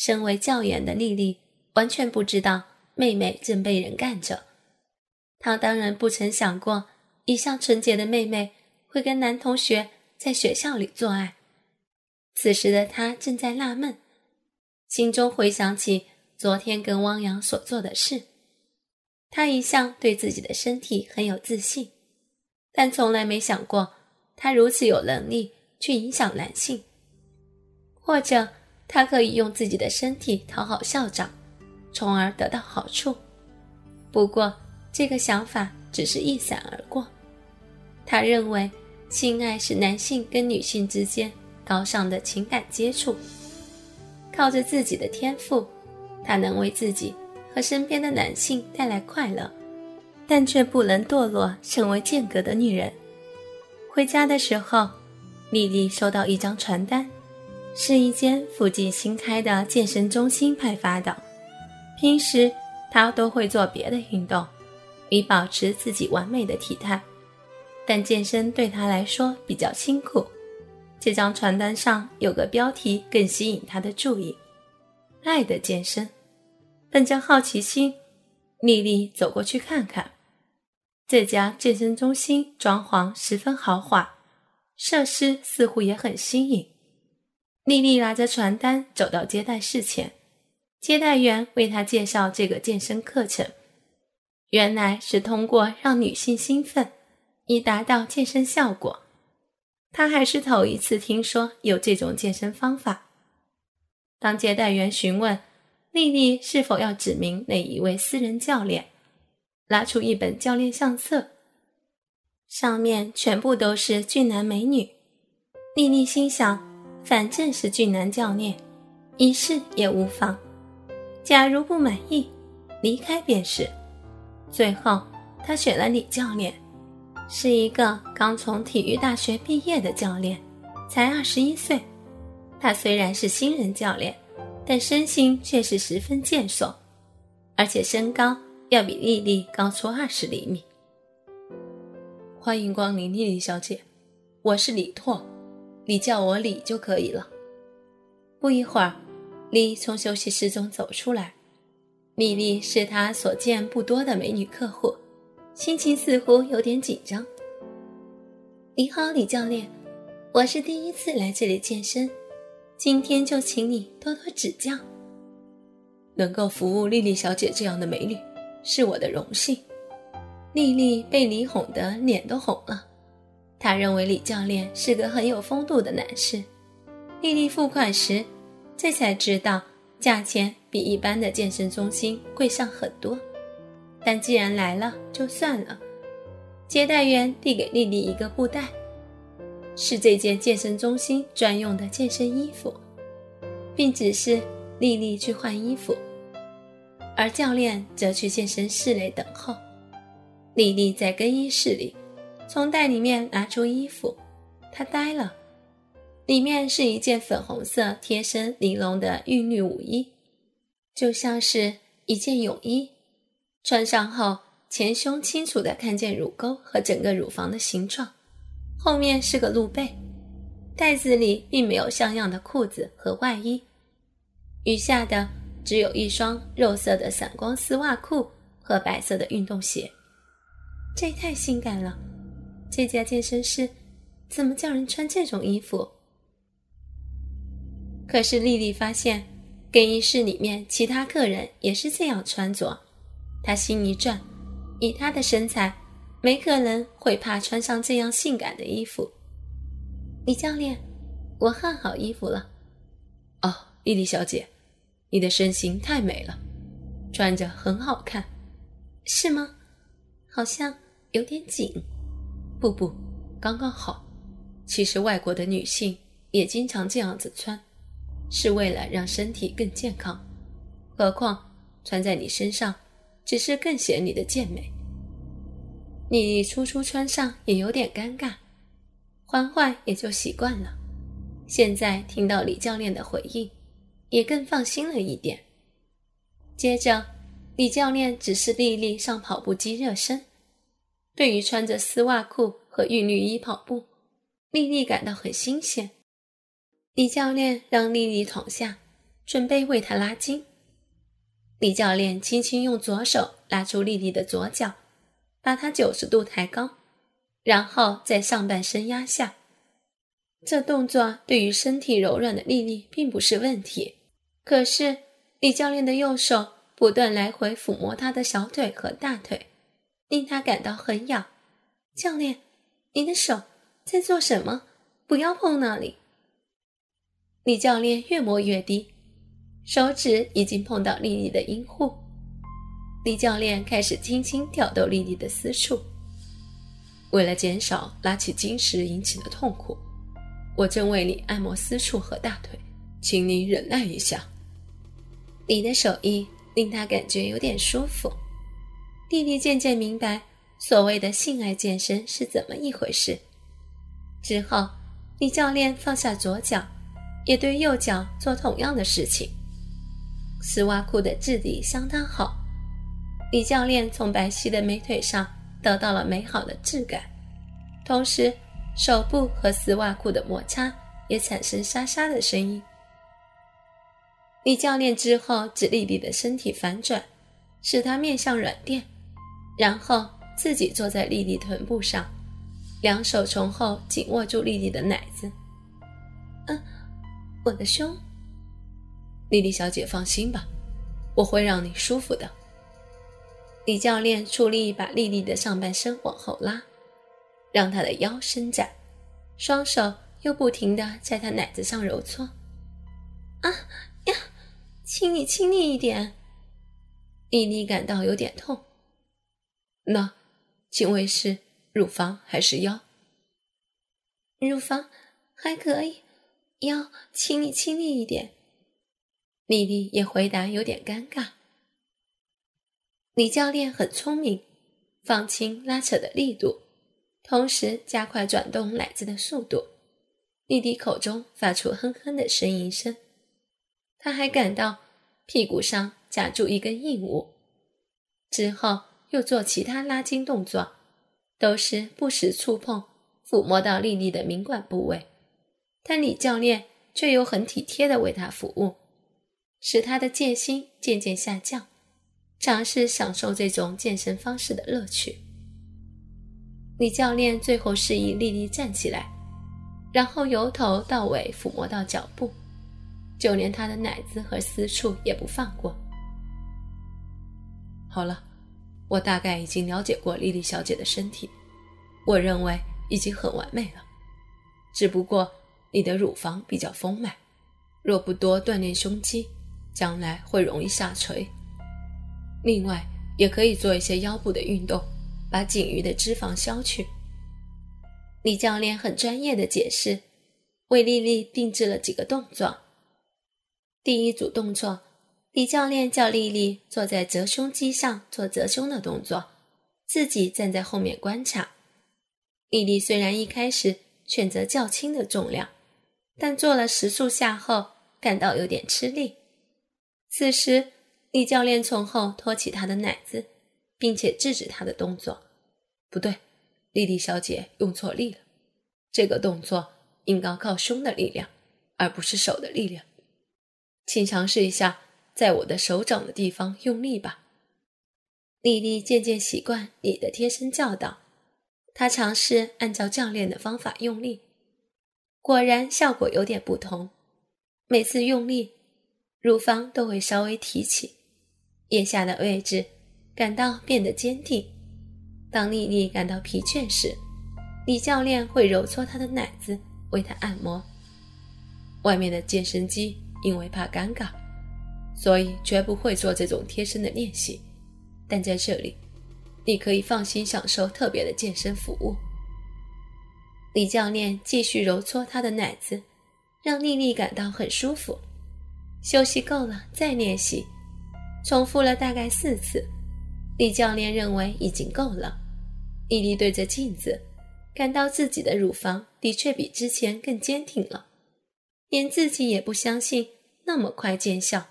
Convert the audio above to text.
身为教员的丽丽完全不知道妹妹正被人干着。她当然不曾想过，一向纯洁的妹妹会跟男同学在学校里做爱。此时的她正在纳闷，心中回想起昨天跟汪洋所做的事。她一向对自己的身体很有自信，但从来没想过她如此有能力去影响男性，或者。他可以用自己的身体讨好校长，从而得到好处。不过，这个想法只是一闪而过。他认为，性爱是男性跟女性之间高尚的情感接触。靠着自己的天赋，他能为自己和身边的男性带来快乐，但却不能堕落成为间隔的女人。回家的时候，丽丽收到一张传单。是一间附近新开的健身中心派发的。平时他都会做别的运动，以保持自己完美的体态，但健身对他来说比较辛苦。这张传单上有个标题更吸引他的注意：“爱的健身。”本着好奇心，丽丽走过去看看。这家健身中心装潢十分豪华，设施似乎也很新颖。丽丽拿着传单走到接待室前，接待员为她介绍这个健身课程。原来是通过让女性兴奋，以达到健身效果。她还是头一次听说有这种健身方法。当接待员询问丽丽是否要指明哪一位私人教练，拿出一本教练相册，上面全部都是俊男美女。丽丽心想。反正是俊男教练，一试也无妨。假如不满意，离开便是。最后，他选了李教练，是一个刚从体育大学毕业的教练，才二十一岁。他虽然是新人教练，但身形却是十分健硕，而且身高要比丽丽高出二十厘米。欢迎光临，丽丽小姐，我是李拓。你叫我李就可以了。不一会儿，李从休息室中走出来。米莉是他所见不多的美女客户，心情似乎有点紧张。你好，李教练，我是第一次来这里健身，今天就请你多多指教。能够服务丽丽小姐这样的美女，是我的荣幸。丽丽被李哄得脸都红了。他认为李教练是个很有风度的男士。丽丽付款时，这才知道价钱比一般的健身中心贵上很多。但既然来了，就算了。接待员递给丽丽一个布袋，是这间健身中心专用的健身衣服，并指示丽丽去换衣服，而教练则去健身室内等候。丽丽在更衣室里。从袋里面拿出衣服，他呆了，里面是一件粉红色贴身玲珑的韵律舞衣，就像是一件泳衣。穿上后，前胸清楚的看见乳沟和整个乳房的形状，后面是个露背。袋子里并没有像样的裤子和外衣，余下的只有一双肉色的散光丝袜裤和白色的运动鞋。这太性感了。这家健身室怎么叫人穿这种衣服？可是丽丽发现更衣室里面其他客人也是这样穿着，她心一转，以她的身材，没可能会怕穿上这样性感的衣服。李教练，我换好衣服了。哦，丽丽小姐，你的身形太美了，穿着很好看，是吗？好像有点紧。不不，刚刚好。其实外国的女性也经常这样子穿，是为了让身体更健康。何况穿在你身上，只是更显你的健美。你初初穿上也有点尴尬，缓缓也就习惯了。现在听到李教练的回应，也更放心了一点。接着，李教练指示丽丽上跑步机热身。对于穿着丝袜裤和韵律衣跑步，丽丽感到很新鲜。李教练让丽丽躺下，准备为她拉筋。李教练轻轻用左手拉出丽丽的左脚，把她九十度抬高，然后在上半身压下。这动作对于身体柔软的丽丽并不是问题，可是李教练的右手不断来回抚摸她的小腿和大腿，令他感到很痒。教练，你的手在做什么？不要碰那里。李教练越摸越低，手指已经碰到丽丽的阴户。李教练开始轻轻挑逗丽丽的私处，为了减少拉起筋时引起的痛苦。我正为你按摩私处和大腿，请你忍耐一下。你的手艺令他感觉有点舒服。弟弟渐渐明白所谓的性爱健身是怎么一回事。之后，李教练放下左脚，也对右脚做同样的事情。丝袜裤的质地相当好，李教练从白皙的美腿上得到了美好的质感，同时。手部和丝袜裤的摩擦也产生沙沙的声音。李教练之后指丽丽的身体反转，使她面向软垫，然后自己坐在丽丽臀部上，两手从后紧握住丽丽的奶子。嗯，我的胸。丽丽小姐放心吧，我会让你舒服的。李教练出力把丽丽的上半身往后拉。让她的腰伸展，双手又不停地在她奶子上揉搓。啊呀，亲你亲你一点。丽丽感到有点痛。那，请问是乳房还是腰？乳房还可以，腰亲你亲你一点。丽丽也回答有点尴尬。李教练很聪明，放轻拉扯的力度。同时加快转动奶子的速度，丽丽口中发出哼哼的呻吟声。她还感到屁股上夹住一根硬物，之后又做其他拉筋动作，都是不时触碰、抚摸到丽丽的敏感部位。但李教练却又很体贴的为她服务，使她的戒心渐渐下降，尝试享受这种健身方式的乐趣。李教练最后示意丽丽站起来，然后由头到尾抚摸到脚部，就连她的奶子和私处也不放过。好了，我大概已经了解过丽丽小姐的身体，我认为已经很完美了。只不过你的乳房比较丰满，若不多锻炼胸肌，将来会容易下垂。另外，也可以做一些腰部的运动。把仅余的脂肪消去。李教练很专业的解释，为丽丽定制了几个动作。第一组动作，李教练叫丽丽坐在折胸机上做折胸的动作，自己站在后面观察。丽丽虽然一开始选择较轻的重量，但做了十数下后感到有点吃力。此时，李教练从后托起她的奶子。并且制止他的动作，不对，丽丽小姐用错力了。这个动作应该靠胸的力量，而不是手的力量。请尝试一下，在我的手掌的地方用力吧。莉莉渐渐习惯你的贴身教导，她尝试按照教练的方法用力，果然效果有点不同。每次用力，乳房都会稍微提起，腋下的位置。感到变得坚定。当丽丽感到疲倦时，李教练会揉搓她的奶子，为她按摩。外面的健身机因为怕尴尬，所以绝不会做这种贴身的练习。但在这里，你可以放心享受特别的健身服务。李教练继续揉搓她的奶子，让丽丽感到很舒服。休息够了，再练习，重复了大概四次。李教练认为已经够了。丽丽对着镜子，感到自己的乳房的确比之前更坚挺了，连自己也不相信那么快见效。